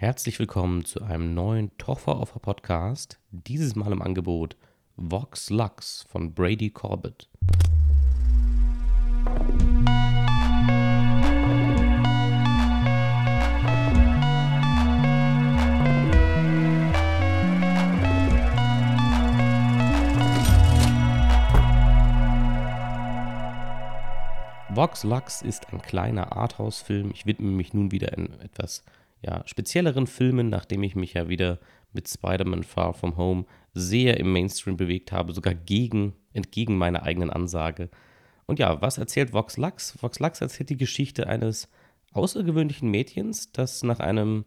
Herzlich willkommen zu einem neuen Toffer Podcast. Dieses Mal im Angebot Vox Lux von Brady Corbett. Vox Lux ist ein kleiner Arthouse-Film. Ich widme mich nun wieder in etwas ja, spezielleren Filmen, nachdem ich mich ja wieder mit Spider-Man Far From Home sehr im Mainstream bewegt habe, sogar gegen, entgegen meiner eigenen Ansage. Und ja, was erzählt Vox Lux? Vox Lux erzählt die Geschichte eines außergewöhnlichen Mädchens, das nach einem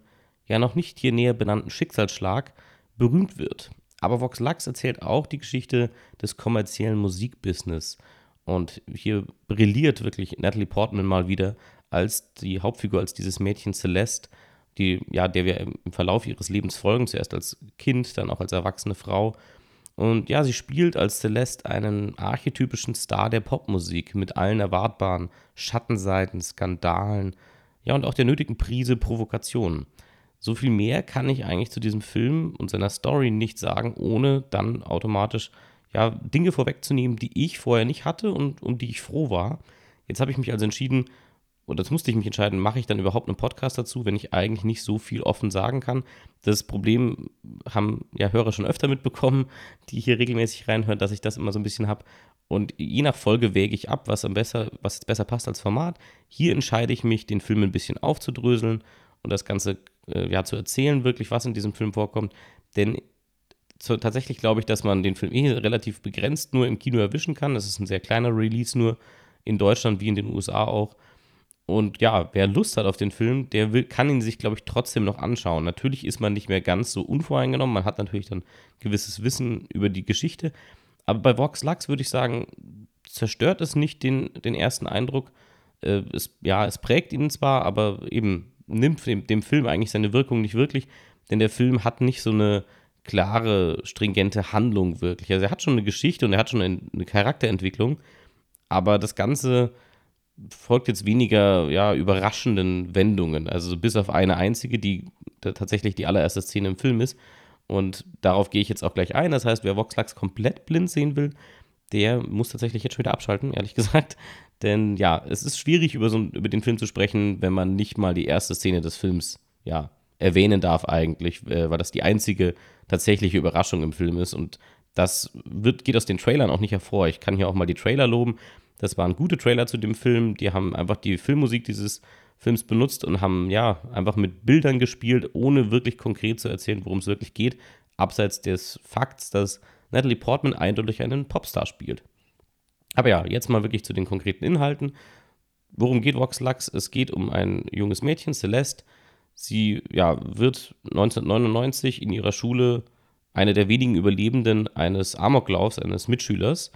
ja noch nicht hier näher benannten Schicksalsschlag berühmt wird. Aber Vox Lux erzählt auch die Geschichte des kommerziellen Musikbusiness. Und hier brilliert wirklich Natalie Portman mal wieder als die Hauptfigur, als dieses Mädchen Celeste, die, ja, der wir im Verlauf ihres Lebens folgen, zuerst als Kind, dann auch als erwachsene Frau. Und ja, sie spielt als Celeste einen archetypischen Star der Popmusik mit allen erwartbaren Schattenseiten, Skandalen, ja, und auch der nötigen Prise Provokation. So viel mehr kann ich eigentlich zu diesem Film und seiner Story nicht sagen, ohne dann automatisch ja, Dinge vorwegzunehmen, die ich vorher nicht hatte und um die ich froh war. Jetzt habe ich mich also entschieden, und das musste ich mich entscheiden, mache ich dann überhaupt einen Podcast dazu, wenn ich eigentlich nicht so viel offen sagen kann. Das Problem haben ja Hörer schon öfter mitbekommen, die hier regelmäßig reinhören, dass ich das immer so ein bisschen habe. Und je nach Folge wäge ich ab, was am besser, was besser passt als Format. Hier entscheide ich mich, den Film ein bisschen aufzudröseln und das Ganze äh, ja zu erzählen, wirklich, was in diesem Film vorkommt. Denn zu, tatsächlich glaube ich, dass man den Film eh relativ begrenzt nur im Kino erwischen kann. Das ist ein sehr kleiner Release nur in Deutschland wie in den USA auch. Und ja, wer Lust hat auf den Film, der will, kann ihn sich, glaube ich, trotzdem noch anschauen. Natürlich ist man nicht mehr ganz so unvoreingenommen. Man hat natürlich dann gewisses Wissen über die Geschichte. Aber bei Vox Lux würde ich sagen, zerstört es nicht den, den ersten Eindruck. Äh, es, ja, es prägt ihn zwar, aber eben nimmt dem, dem Film eigentlich seine Wirkung nicht wirklich. Denn der Film hat nicht so eine klare, stringente Handlung wirklich. Also er hat schon eine Geschichte und er hat schon eine, eine Charakterentwicklung. Aber das Ganze folgt jetzt weniger ja, überraschenden Wendungen. Also bis auf eine einzige, die tatsächlich die allererste Szene im Film ist. Und darauf gehe ich jetzt auch gleich ein. Das heißt, wer Voxlax komplett blind sehen will, der muss tatsächlich jetzt schon wieder abschalten, ehrlich gesagt. Denn ja, es ist schwierig, über, so, über den Film zu sprechen, wenn man nicht mal die erste Szene des Films ja, erwähnen darf, eigentlich, äh, weil das die einzige tatsächliche Überraschung im Film ist. Und das wird, geht aus den Trailern auch nicht hervor. Ich kann hier auch mal die Trailer loben. Das waren gute Trailer zu dem Film. Die haben einfach die Filmmusik dieses Films benutzt und haben ja einfach mit Bildern gespielt, ohne wirklich konkret zu erzählen, worum es wirklich geht. Abseits des Fakts, dass Natalie Portman eindeutig einen Popstar spielt. Aber ja, jetzt mal wirklich zu den konkreten Inhalten. Worum geht Vox Lux? Es geht um ein junges Mädchen, Celeste. Sie ja, wird 1999 in ihrer Schule eine der wenigen Überlebenden eines Amoklaufs eines Mitschülers.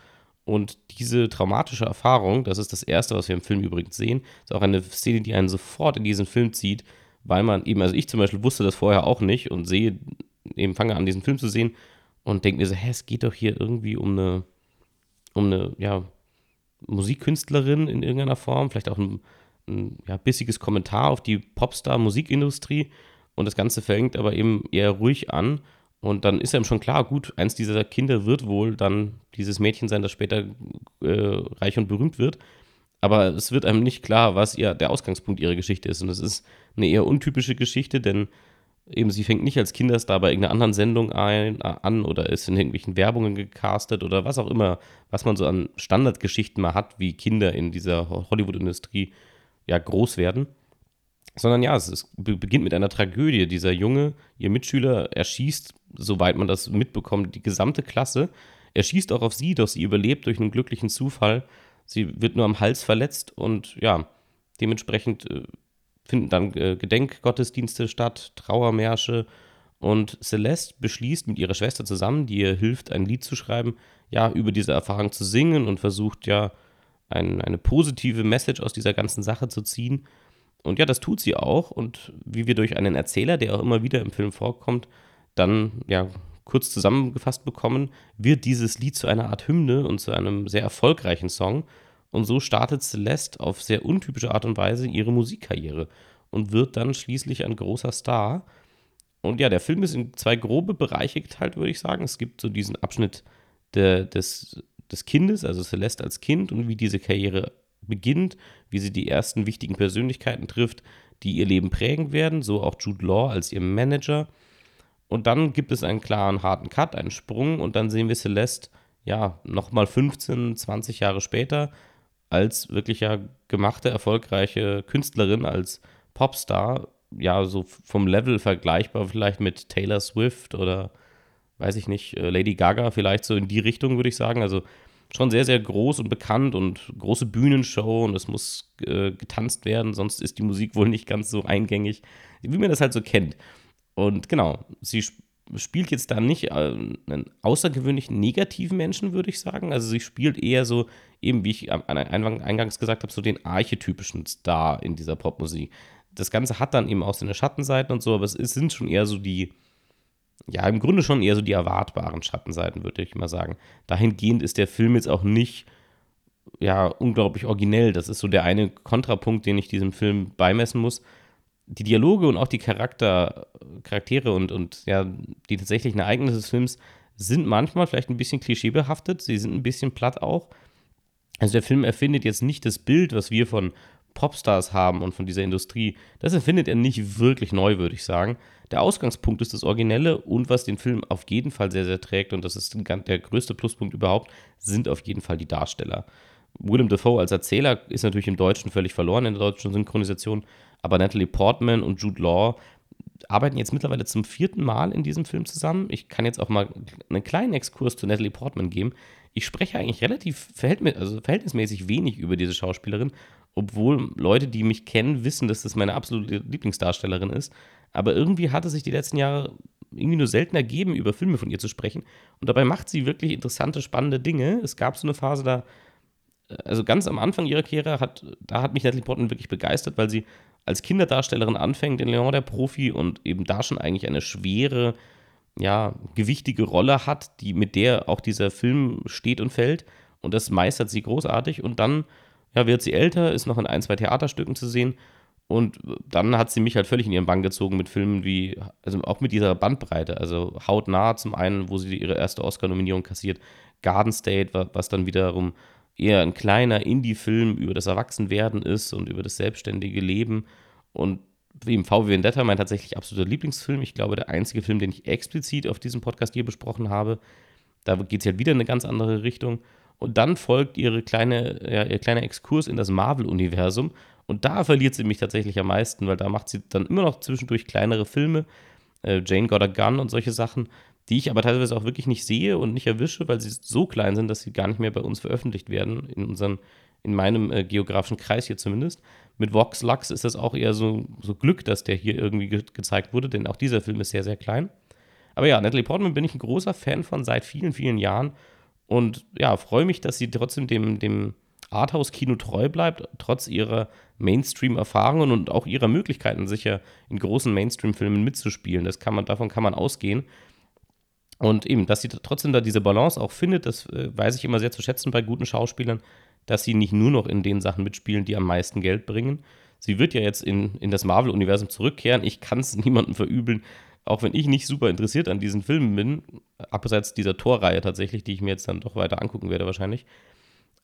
Und diese traumatische Erfahrung, das ist das Erste, was wir im Film übrigens sehen, ist auch eine Szene, die einen sofort in diesen Film zieht, weil man eben, also ich zum Beispiel wusste das vorher auch nicht und sehe, eben fange an, diesen Film zu sehen und denke mir so, hä, es geht doch hier irgendwie um eine, um eine, ja, Musikkünstlerin in irgendeiner Form, vielleicht auch ein, ein ja, bissiges Kommentar auf die Popstar-Musikindustrie. Und das Ganze fängt aber eben eher ruhig an und dann ist einem schon klar, gut, eins dieser Kinder wird wohl dann dieses Mädchen sein, das später äh, reich und berühmt wird. Aber es wird einem nicht klar, was ihr der Ausgangspunkt ihrer Geschichte ist. Und es ist eine eher untypische Geschichte, denn eben sie fängt nicht als Kinderstar bei irgendeiner anderen Sendung ein, an oder ist in irgendwelchen Werbungen gecastet oder was auch immer, was man so an Standardgeschichten mal hat, wie Kinder in dieser Hollywood-Industrie ja groß werden sondern ja, es ist, beginnt mit einer Tragödie. Dieser Junge, ihr Mitschüler, erschießt, soweit man das mitbekommt, die gesamte Klasse. Er schießt auch auf sie, doch sie überlebt durch einen glücklichen Zufall. Sie wird nur am Hals verletzt und ja, dementsprechend äh, finden dann äh, Gedenkgottesdienste statt, Trauermärsche und Celeste beschließt mit ihrer Schwester zusammen, die ihr hilft, ein Lied zu schreiben, ja, über diese Erfahrung zu singen und versucht ja ein, eine positive Message aus dieser ganzen Sache zu ziehen. Und ja, das tut sie auch. Und wie wir durch einen Erzähler, der auch immer wieder im Film vorkommt, dann ja kurz zusammengefasst bekommen, wird dieses Lied zu einer Art Hymne und zu einem sehr erfolgreichen Song. Und so startet Celeste auf sehr untypische Art und Weise ihre Musikkarriere und wird dann schließlich ein großer Star. Und ja, der Film ist in zwei grobe Bereiche geteilt, würde ich sagen. Es gibt so diesen Abschnitt de, des, des Kindes, also Celeste als Kind und wie diese Karriere beginnt, wie sie die ersten wichtigen Persönlichkeiten trifft, die ihr Leben prägen werden, so auch Jude Law als ihr Manager. Und dann gibt es einen klaren, harten Cut, einen Sprung und dann sehen wir Celeste, ja, nochmal 15, 20 Jahre später als wirklich ja gemachte, erfolgreiche Künstlerin, als Popstar, ja, so vom Level vergleichbar vielleicht mit Taylor Swift oder weiß ich nicht, äh, Lady Gaga vielleicht so in die Richtung, würde ich sagen. Also schon sehr, sehr groß und bekannt und große Bühnenshow und es muss äh, getanzt werden, sonst ist die Musik wohl nicht ganz so eingängig, wie man das halt so kennt. Und genau, sie spielt jetzt da nicht äh, einen außergewöhnlich negativen Menschen, würde ich sagen. Also sie spielt eher so, eben wie ich eingangs gesagt habe, so den archetypischen Star in dieser Popmusik. Das Ganze hat dann eben auch seine Schattenseiten und so, aber es sind schon eher so die, ja, im Grunde schon eher so die erwartbaren Schattenseiten, würde ich mal sagen. Dahingehend ist der Film jetzt auch nicht, ja, unglaublich originell. Das ist so der eine Kontrapunkt, den ich diesem Film beimessen muss. Die Dialoge und auch die Charakter, Charaktere und, und ja, die tatsächlichen Ereignisse des Films sind manchmal vielleicht ein bisschen klischeebehaftet. Sie sind ein bisschen platt auch. Also der Film erfindet jetzt nicht das Bild, was wir von Popstars haben und von dieser Industrie, das erfindet er nicht wirklich neu, würde ich sagen. Der Ausgangspunkt ist das Originelle und was den Film auf jeden Fall sehr, sehr trägt, und das ist der größte Pluspunkt überhaupt, sind auf jeden Fall die Darsteller. Willem Dafoe als Erzähler ist natürlich im Deutschen völlig verloren, in der deutschen Synchronisation, aber Natalie Portman und Jude Law arbeiten jetzt mittlerweile zum vierten Mal in diesem Film zusammen. Ich kann jetzt auch mal einen kleinen Exkurs zu Natalie Portman geben. Ich spreche eigentlich relativ also verhältnismäßig wenig über diese Schauspielerin obwohl Leute, die mich kennen, wissen, dass das meine absolute Lieblingsdarstellerin ist. Aber irgendwie hat es sich die letzten Jahre irgendwie nur selten ergeben, über Filme von ihr zu sprechen. Und dabei macht sie wirklich interessante, spannende Dinge. Es gab so eine Phase da, also ganz am Anfang ihrer Karriere, hat, da hat mich Natalie Portman wirklich begeistert, weil sie als Kinderdarstellerin anfängt in Leon der Profi und eben da schon eigentlich eine schwere, ja, gewichtige Rolle hat, die, mit der auch dieser Film steht und fällt. Und das meistert sie großartig. Und dann ja, wird sie älter, ist noch in ein, zwei Theaterstücken zu sehen. Und dann hat sie mich halt völlig in ihren Bann gezogen mit Filmen wie, also auch mit dieser Bandbreite. Also hautnah zum einen, wo sie ihre erste Oscar-Nominierung kassiert, Garden State, was dann wiederum eher ein kleiner Indie-Film über das Erwachsenwerden ist und über das selbstständige Leben. Und wie im VW Vendetta mein tatsächlich absoluter Lieblingsfilm. Ich glaube, der einzige Film, den ich explizit auf diesem Podcast hier besprochen habe. Da geht es ja wieder in eine ganz andere Richtung. Und dann folgt ihre kleine, ja, ihr kleiner Exkurs in das Marvel-Universum. Und da verliert sie mich tatsächlich am meisten, weil da macht sie dann immer noch zwischendurch kleinere Filme, äh, Jane Got a Gun und solche Sachen, die ich aber teilweise auch wirklich nicht sehe und nicht erwische, weil sie so klein sind, dass sie gar nicht mehr bei uns veröffentlicht werden, in unseren, in meinem äh, geografischen Kreis hier zumindest. Mit Vox Lux ist das auch eher so, so Glück, dass der hier irgendwie ge gezeigt wurde, denn auch dieser Film ist sehr, sehr klein. Aber ja, Natalie Portman bin ich ein großer Fan von seit vielen, vielen Jahren und ja, freue mich, dass sie trotzdem dem, dem Arthouse-Kino treu bleibt, trotz ihrer Mainstream-Erfahrungen und auch ihrer Möglichkeiten, sicher in großen Mainstream-Filmen mitzuspielen. Das kann man, davon kann man ausgehen. Und eben, dass sie trotzdem da diese Balance auch findet, das äh, weiß ich immer sehr zu schätzen bei guten Schauspielern, dass sie nicht nur noch in den Sachen mitspielen, die am meisten Geld bringen. Sie wird ja jetzt in, in das Marvel-Universum zurückkehren. Ich kann es niemandem verübeln, auch wenn ich nicht super interessiert an diesen Filmen bin, abseits dieser Torreihe tatsächlich, die ich mir jetzt dann doch weiter angucken werde wahrscheinlich.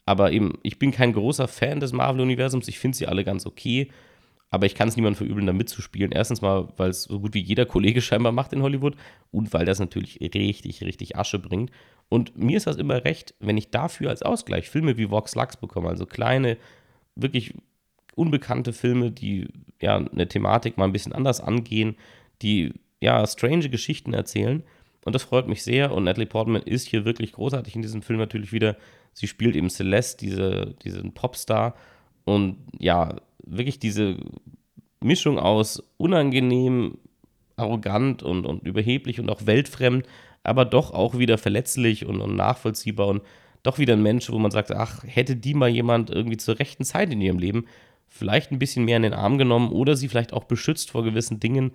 Aber eben, ich bin kein großer Fan des Marvel-Universums. Ich finde sie alle ganz okay. Aber ich kann es niemandem verübeln, da mitzuspielen. Erstens mal, weil es so gut wie jeder Kollege scheinbar macht in Hollywood und weil das natürlich richtig, richtig Asche bringt. Und mir ist das immer recht, wenn ich dafür als Ausgleich Filme wie Vox Lux bekomme. Also kleine, wirklich unbekannte Filme, die ja eine Thematik mal ein bisschen anders angehen, die ja, strange Geschichten erzählen. Und das freut mich sehr. Und Natalie Portman ist hier wirklich großartig in diesem Film natürlich wieder. Sie spielt eben Celeste, diese, diesen Popstar. Und ja, wirklich diese Mischung aus unangenehm, arrogant und, und überheblich und auch weltfremd, aber doch auch wieder verletzlich und, und nachvollziehbar und doch wieder ein Mensch, wo man sagt, ach, hätte die mal jemand irgendwie zur rechten Zeit in ihrem Leben vielleicht ein bisschen mehr in den Arm genommen oder sie vielleicht auch beschützt vor gewissen Dingen,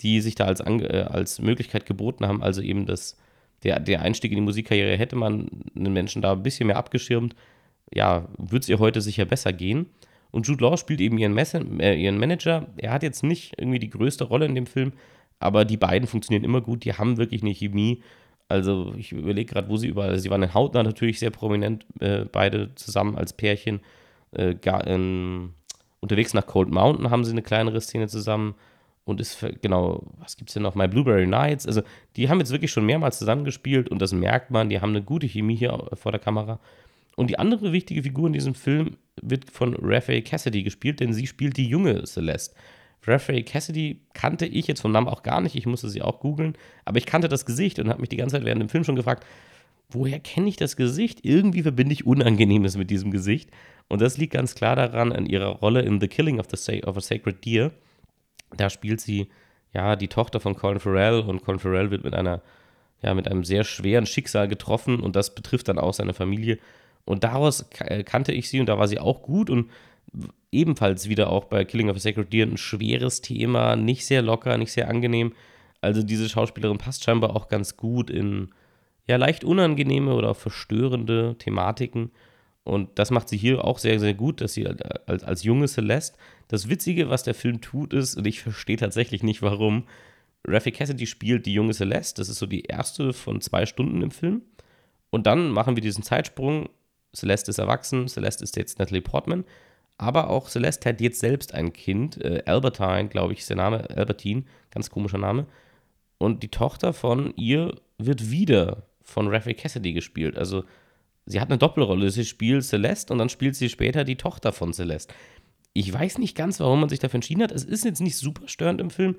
die sich da als, äh, als Möglichkeit geboten haben. Also eben das, der, der Einstieg in die Musikkarriere hätte man einen Menschen da ein bisschen mehr abgeschirmt. Ja, würde es ihr heute sicher besser gehen. Und Jude Law spielt eben ihren, Messe, äh, ihren Manager. Er hat jetzt nicht irgendwie die größte Rolle in dem Film, aber die beiden funktionieren immer gut, die haben wirklich eine Chemie. Also ich überlege gerade, wo sie überall, also sie waren in Hautner natürlich sehr prominent, äh, beide zusammen als Pärchen. Äh, gar, ähm, unterwegs nach Cold Mountain haben sie eine kleinere Szene zusammen und ist, genau, was gibt es denn noch? My Blueberry Nights. Also, die haben jetzt wirklich schon mehrmals zusammengespielt und das merkt man, die haben eine gute Chemie hier vor der Kamera. Und die andere wichtige Figur in diesem Film wird von Raphael Cassidy gespielt, denn sie spielt die junge Celeste. Raphael Cassidy kannte ich jetzt vom Namen auch gar nicht, ich musste sie auch googeln, aber ich kannte das Gesicht und habe mich die ganze Zeit während dem Film schon gefragt, woher kenne ich das Gesicht? Irgendwie verbinde ich Unangenehmes mit diesem Gesicht. Und das liegt ganz klar daran, an ihrer Rolle in The Killing of, the of a Sacred Deer. Da spielt sie ja die Tochter von Colin Farrell und Colin Farrell wird mit einer ja mit einem sehr schweren Schicksal getroffen und das betrifft dann auch seine Familie und daraus äh, kannte ich sie und da war sie auch gut und ebenfalls wieder auch bei Killing of a Sacred Deer ein schweres Thema, nicht sehr locker, nicht sehr angenehm. Also diese Schauspielerin passt scheinbar auch ganz gut in ja leicht unangenehme oder verstörende Thematiken und das macht sie hier auch sehr, sehr gut, dass sie als, als junge Celeste. Das Witzige, was der Film tut, ist, und ich verstehe tatsächlich nicht warum, Raffi Cassidy spielt die junge Celeste. Das ist so die erste von zwei Stunden im Film. Und dann machen wir diesen Zeitsprung. Celeste ist erwachsen, Celeste ist jetzt Natalie Portman. Aber auch Celeste hat jetzt selbst ein Kind. Äh, Albertine, glaube ich, ist der Name. Albertine, ganz komischer Name. Und die Tochter von ihr wird wieder von Raffi Cassidy gespielt. Also sie hat eine Doppelrolle. Sie spielt Celeste und dann spielt sie später die Tochter von Celeste. Ich weiß nicht ganz, warum man sich dafür entschieden hat. Es ist jetzt nicht super störend im Film,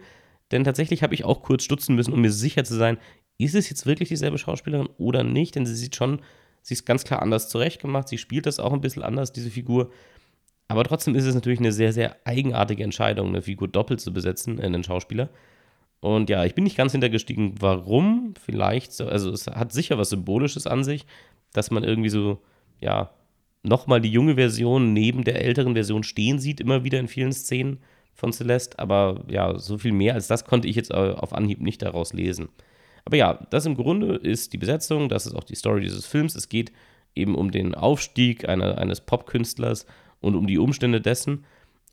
denn tatsächlich habe ich auch kurz stutzen müssen, um mir sicher zu sein, ist es jetzt wirklich dieselbe Schauspielerin oder nicht? Denn sie sieht schon, sie ist ganz klar anders zurechtgemacht. Sie spielt das auch ein bisschen anders, diese Figur. Aber trotzdem ist es natürlich eine sehr, sehr eigenartige Entscheidung, eine Figur doppelt zu besetzen, einen Schauspieler. Und ja, ich bin nicht ganz hintergestiegen, warum. Vielleicht, so, also es hat sicher was Symbolisches an sich, dass man irgendwie so, ja, nochmal die junge Version neben der älteren Version stehen sieht, immer wieder in vielen Szenen von Celeste. Aber ja, so viel mehr als das konnte ich jetzt auf Anhieb nicht daraus lesen. Aber ja, das im Grunde ist die Besetzung, das ist auch die Story dieses Films. Es geht eben um den Aufstieg einer, eines Popkünstlers und um die Umstände dessen.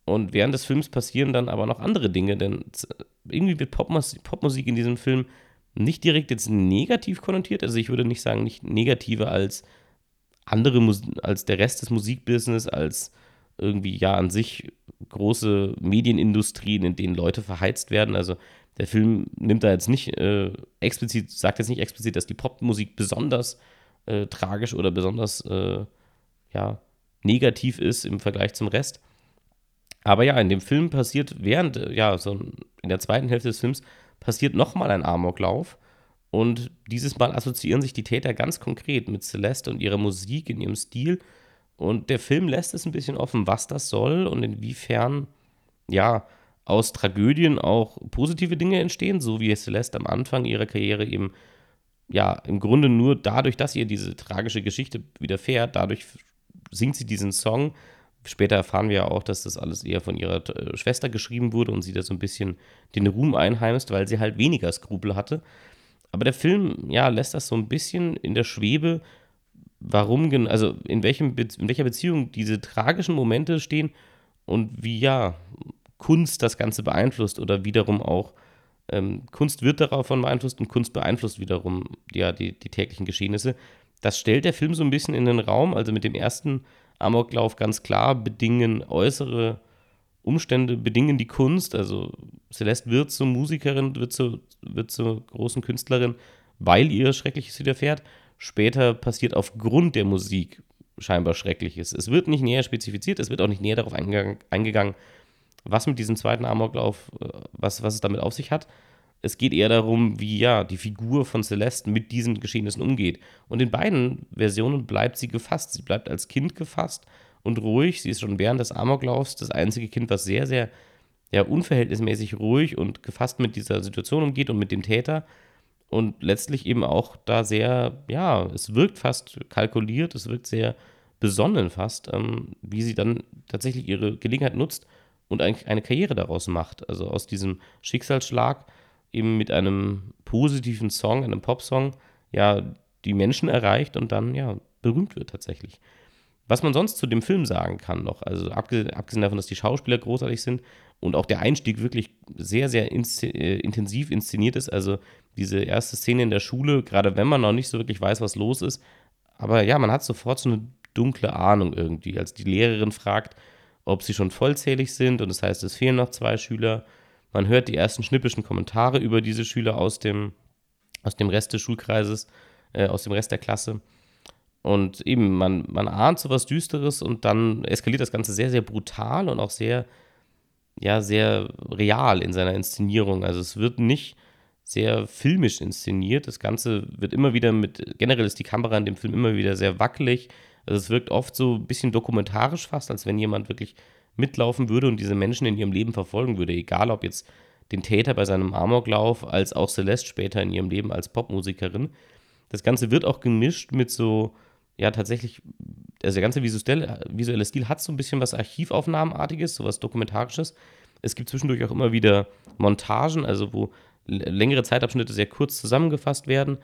Und während des Films passieren dann aber noch andere Dinge, denn irgendwie wird Popmusik in diesem Film nicht direkt jetzt negativ konnotiert. Also ich würde nicht sagen, nicht negativer als andere Mus als der Rest des Musikbusiness, als irgendwie ja an sich große Medienindustrien, in denen Leute verheizt werden. Also der Film nimmt da jetzt nicht äh, explizit, sagt jetzt nicht explizit, dass die Popmusik besonders äh, tragisch oder besonders äh, ja, negativ ist im Vergleich zum Rest. Aber ja, in dem Film passiert während, ja, so in der zweiten Hälfte des Films passiert nochmal ein Amoklauf. Und dieses Mal assoziieren sich die Täter ganz konkret mit Celeste und ihrer Musik, in ihrem Stil. Und der Film lässt es ein bisschen offen, was das soll und inwiefern, ja, aus Tragödien auch positive Dinge entstehen, so wie Celeste am Anfang ihrer Karriere eben, ja, im Grunde nur dadurch, dass ihr diese tragische Geschichte widerfährt, dadurch singt sie diesen Song, Später erfahren wir ja auch, dass das alles eher von ihrer äh, Schwester geschrieben wurde und sie da so ein bisschen den Ruhm einheimst, weil sie halt weniger Skrupel hatte. Aber der Film, ja, lässt das so ein bisschen in der Schwebe, warum, also in, welchem, in welcher Beziehung diese tragischen Momente stehen und wie, ja, Kunst das Ganze beeinflusst oder wiederum auch ähm, Kunst wird davon beeinflusst und Kunst beeinflusst wiederum ja, die, die täglichen Geschehnisse. Das stellt der Film so ein bisschen in den Raum. Also mit dem ersten Amoklauf ganz klar bedingen äußere Umstände, bedingen die Kunst. Also Celeste wird zur Musikerin, wird zur, wird zur großen Künstlerin, weil ihr Schreckliches widerfährt. Später passiert aufgrund der Musik scheinbar Schreckliches. Es wird nicht näher spezifiziert, es wird auch nicht näher darauf eingegangen, eingegangen was mit diesem zweiten Amoklauf, äh, was, was es damit auf sich hat. Es geht eher darum, wie ja die Figur von Celeste mit diesen Geschehnissen umgeht. Und in beiden Versionen bleibt sie gefasst. Sie bleibt als Kind gefasst und ruhig. Sie ist schon während des Amoklaufs das einzige Kind, was sehr, sehr ja, unverhältnismäßig ruhig und gefasst mit dieser Situation umgeht und mit dem Täter. Und letztlich eben auch da sehr, ja, es wirkt fast kalkuliert, es wirkt sehr besonnen fast, ähm, wie sie dann tatsächlich ihre Gelegenheit nutzt und eigentlich eine Karriere daraus macht. Also aus diesem Schicksalsschlag eben mit einem positiven Song, einem Popsong, ja, die Menschen erreicht und dann ja berühmt wird tatsächlich. Was man sonst zu dem Film sagen kann noch, also abgesehen davon, dass die Schauspieler großartig sind und auch der Einstieg wirklich sehr, sehr insz äh, intensiv inszeniert ist. Also diese erste Szene in der Schule, gerade wenn man noch nicht so wirklich weiß, was los ist. Aber ja, man hat sofort so eine dunkle Ahnung irgendwie. Als die Lehrerin fragt, ob sie schon vollzählig sind und das heißt, es fehlen noch zwei Schüler. Man hört die ersten schnippischen Kommentare über diese Schüler aus dem, aus dem Rest des Schulkreises, äh, aus dem Rest der Klasse. Und eben, man, man ahnt so was Düsteres und dann eskaliert das Ganze sehr, sehr brutal und auch sehr, ja, sehr real in seiner Inszenierung. Also es wird nicht sehr filmisch inszeniert. Das Ganze wird immer wieder mit, generell ist die Kamera in dem Film immer wieder sehr wackelig. Also es wirkt oft so ein bisschen dokumentarisch fast, als wenn jemand wirklich mitlaufen würde und diese Menschen in ihrem Leben verfolgen würde. Egal ob jetzt den Täter bei seinem Amoklauf, als auch Celeste später in ihrem Leben als Popmusikerin. Das Ganze wird auch gemischt mit so ja tatsächlich, also der ganze visuelle, Stil hat so ein bisschen was Archivaufnahmenartiges, so was Dokumentarisches. Es gibt zwischendurch auch immer wieder Montagen, also wo längere Zeitabschnitte sehr kurz zusammengefasst werden.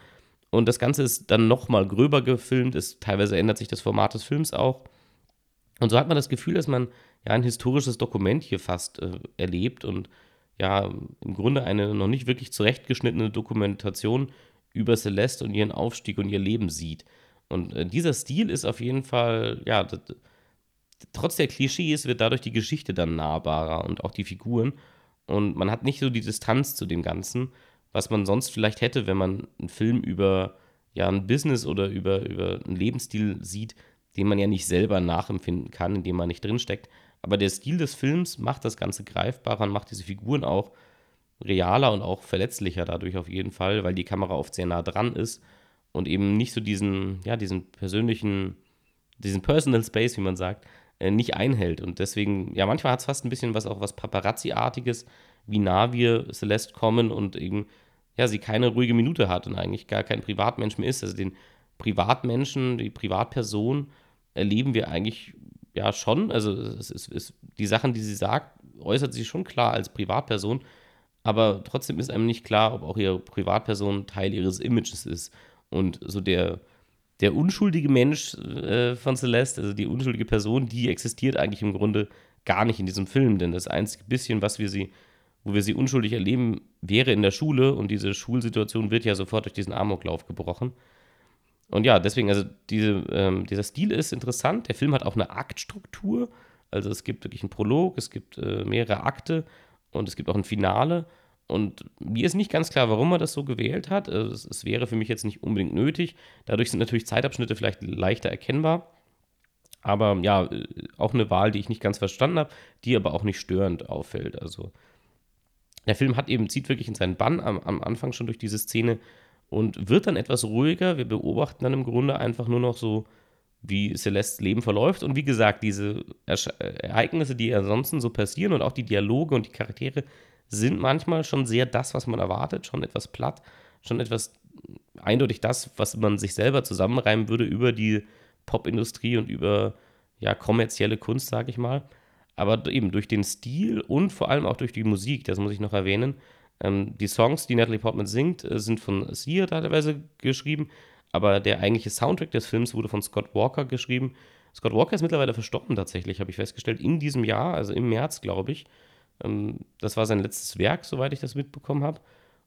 Und das Ganze ist dann nochmal gröber gefilmt, ist, teilweise ändert sich das Format des Films auch. Und so hat man das Gefühl, dass man ja ein historisches Dokument hier fast äh, erlebt und ja im Grunde eine noch nicht wirklich zurechtgeschnittene Dokumentation über Celeste und ihren Aufstieg und ihr Leben sieht. Und äh, dieser Stil ist auf jeden Fall, ja, trotz der Klischees wird dadurch die Geschichte dann nahbarer und auch die Figuren. Und man hat nicht so die Distanz zu dem Ganzen, was man sonst vielleicht hätte, wenn man einen Film über ja, ein Business oder über, über einen Lebensstil sieht, den man ja nicht selber nachempfinden kann, in dem man nicht drinsteckt. Aber der Stil des Films macht das Ganze greifbarer und macht diese Figuren auch realer und auch verletzlicher dadurch auf jeden Fall, weil die Kamera oft sehr nah dran ist und eben nicht so diesen, ja, diesen persönlichen, diesen Personal Space, wie man sagt, nicht einhält. Und deswegen, ja, manchmal hat es fast ein bisschen was auch was Paparazzi-artiges, wie nah wir Celeste kommen und eben, ja, sie keine ruhige Minute hat und eigentlich gar kein Privatmensch mehr ist. Also den Privatmenschen, die Privatperson erleben wir eigentlich ja schon. Also es ist, es, die Sachen, die sie sagt, äußert sie schon klar als Privatperson, aber trotzdem ist einem nicht klar, ob auch ihre Privatperson Teil ihres Images ist. Und so der, der unschuldige Mensch äh, von Celeste, also die unschuldige Person, die existiert eigentlich im Grunde gar nicht in diesem Film, denn das einzige bisschen, was wir sie, wo wir sie unschuldig erleben, wäre in der Schule und diese Schulsituation wird ja sofort durch diesen Amoklauf gebrochen. Und ja, deswegen, also diese, ähm, dieser Stil ist interessant. Der Film hat auch eine Aktstruktur. Also es gibt wirklich einen Prolog, es gibt äh, mehrere Akte und es gibt auch ein Finale. Und mir ist nicht ganz klar, warum er das so gewählt hat. Also es, es, wäre für mich jetzt nicht unbedingt nötig. Dadurch sind natürlich Zeitabschnitte vielleicht leichter erkennbar. Aber ja, äh, auch eine Wahl, die ich nicht ganz verstanden habe, die aber auch nicht störend auffällt. Also der Film hat eben, zieht wirklich in seinen Bann am, am Anfang schon durch diese Szene und wird dann etwas ruhiger. Wir beobachten dann im Grunde einfach nur noch so, wie Celestes Leben verläuft. Und wie gesagt, diese Ereignisse, die ansonsten so passieren und auch die Dialoge und die Charaktere, sind manchmal schon sehr das, was man erwartet, schon etwas platt, schon etwas eindeutig das, was man sich selber zusammenreimen würde über die Popindustrie und über ja, kommerzielle Kunst, sage ich mal. Aber eben durch den Stil und vor allem auch durch die Musik, das muss ich noch erwähnen. Ähm, die Songs, die Natalie Portman singt, äh, sind von Sia teilweise geschrieben, aber der eigentliche Soundtrack des Films wurde von Scott Walker geschrieben. Scott Walker ist mittlerweile verstorben tatsächlich, habe ich festgestellt, in diesem Jahr, also im März, glaube ich. Ähm, das war sein letztes Werk, soweit ich das mitbekommen habe.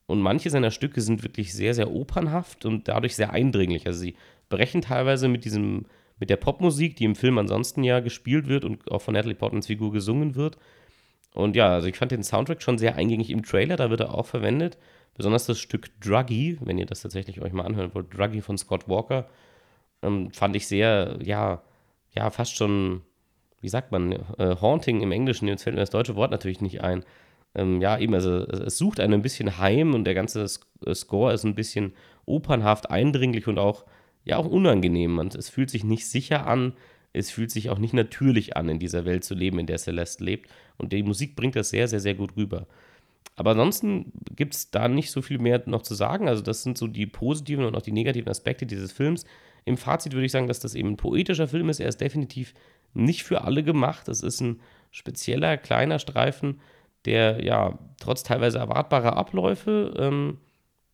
Und manche seiner Stücke sind wirklich sehr, sehr opernhaft und dadurch sehr eindringlich. Also sie brechen teilweise mit diesem, mit der Popmusik, die im Film ansonsten ja gespielt wird und auch von Natalie Portmans Figur gesungen wird. Und ja, also ich fand den Soundtrack schon sehr eingängig im Trailer, da wird er auch verwendet. Besonders das Stück Druggy, wenn ihr das tatsächlich euch mal anhören wollt, Druggy von Scott Walker, ähm, fand ich sehr, ja, ja, fast schon wie sagt man, äh, Haunting im Englischen, jetzt fällt mir das deutsche Wort natürlich nicht ein. Ähm, ja, eben, also es sucht einen ein bisschen heim und der ganze äh, Score ist ein bisschen opernhaft, eindringlich und auch, ja, auch unangenehm. Und es fühlt sich nicht sicher an, es fühlt sich auch nicht natürlich an, in dieser Welt zu leben, in der Celeste lebt. Und die Musik bringt das sehr, sehr, sehr gut rüber. Aber ansonsten gibt es da nicht so viel mehr noch zu sagen. Also, das sind so die positiven und auch die negativen Aspekte dieses Films. Im Fazit würde ich sagen, dass das eben ein poetischer Film ist. Er ist definitiv nicht für alle gemacht. Es ist ein spezieller, kleiner Streifen, der ja trotz teilweise erwartbarer Abläufe, ähm,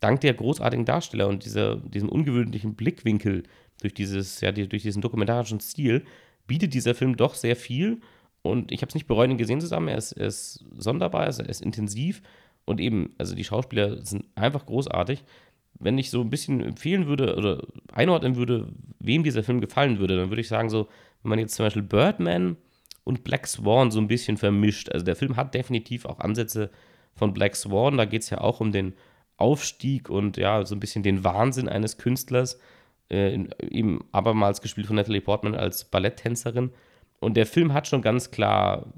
dank der großartigen Darsteller und dieser, diesem ungewöhnlichen Blickwinkel durch, dieses, ja, die, durch diesen dokumentarischen Stil, bietet dieser Film doch sehr viel. Und ich habe es nicht bereut, ihn gesehen zu haben. Er ist, er ist sonderbar, er ist intensiv. Und eben, also die Schauspieler sind einfach großartig. Wenn ich so ein bisschen empfehlen würde oder einordnen würde, wem dieser Film gefallen würde, dann würde ich sagen, so, wenn man jetzt zum Beispiel Birdman und Black Swan so ein bisschen vermischt. Also der Film hat definitiv auch Ansätze von Black Swan. Da geht es ja auch um den Aufstieg und ja, so ein bisschen den Wahnsinn eines Künstlers. Äh, eben abermals gespielt von Natalie Portman als Balletttänzerin. Und der Film hat schon ganz klar,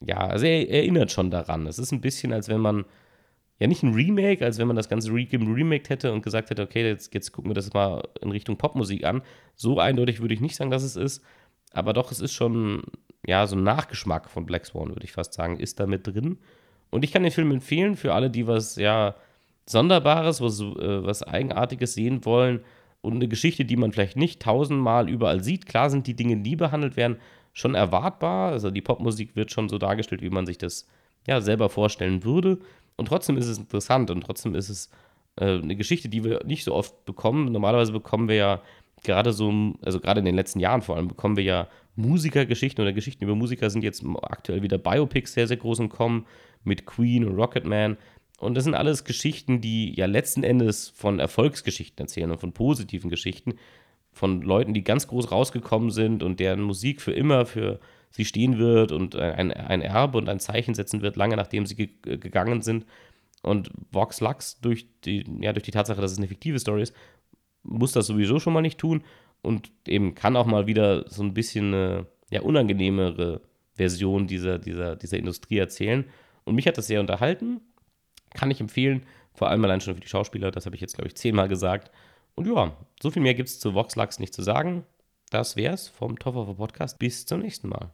ja, also er, erinnert schon daran. Es ist ein bisschen, als wenn man, ja nicht ein Remake, als wenn man das ganze Remake hätte und gesagt hätte, okay, jetzt, jetzt gucken wir das mal in Richtung Popmusik an. So eindeutig würde ich nicht sagen, dass es ist. Aber doch, es ist schon, ja, so ein Nachgeschmack von Black Swan, würde ich fast sagen, ist da mit drin. Und ich kann den Film empfehlen für alle, die was, ja, Sonderbares, was, äh, was Eigenartiges sehen wollen und eine Geschichte, die man vielleicht nicht tausendmal überall sieht. Klar sind die Dinge, die behandelt werden, schon erwartbar. Also die Popmusik wird schon so dargestellt, wie man sich das ja selber vorstellen würde. Und trotzdem ist es interessant und trotzdem ist es äh, eine Geschichte, die wir nicht so oft bekommen. Normalerweise bekommen wir ja gerade so, also gerade in den letzten Jahren vor allem, bekommen wir ja Musikergeschichten oder Geschichten über Musiker sind jetzt aktuell wieder Biopics sehr, sehr groß im Kommen mit Queen und Rocketman. Und das sind alles Geschichten, die ja letzten Endes von Erfolgsgeschichten erzählen und von positiven Geschichten, von Leuten, die ganz groß rausgekommen sind und deren Musik für immer für sie stehen wird und ein, ein Erbe und ein Zeichen setzen wird, lange nachdem sie ge gegangen sind. Und Vox Lux, durch die, ja, durch die Tatsache, dass es eine fiktive Story ist, muss das sowieso schon mal nicht tun und eben kann auch mal wieder so ein bisschen eine ja, unangenehmere Version dieser, dieser, dieser Industrie erzählen. Und mich hat das sehr unterhalten. Kann ich empfehlen. Vor allem allein schon für die Schauspieler. Das habe ich jetzt, glaube ich, zehnmal gesagt. Und ja, so viel mehr gibt es zu Voxlux nicht zu sagen. Das wär's vom Toffer Podcast. Bis zum nächsten Mal.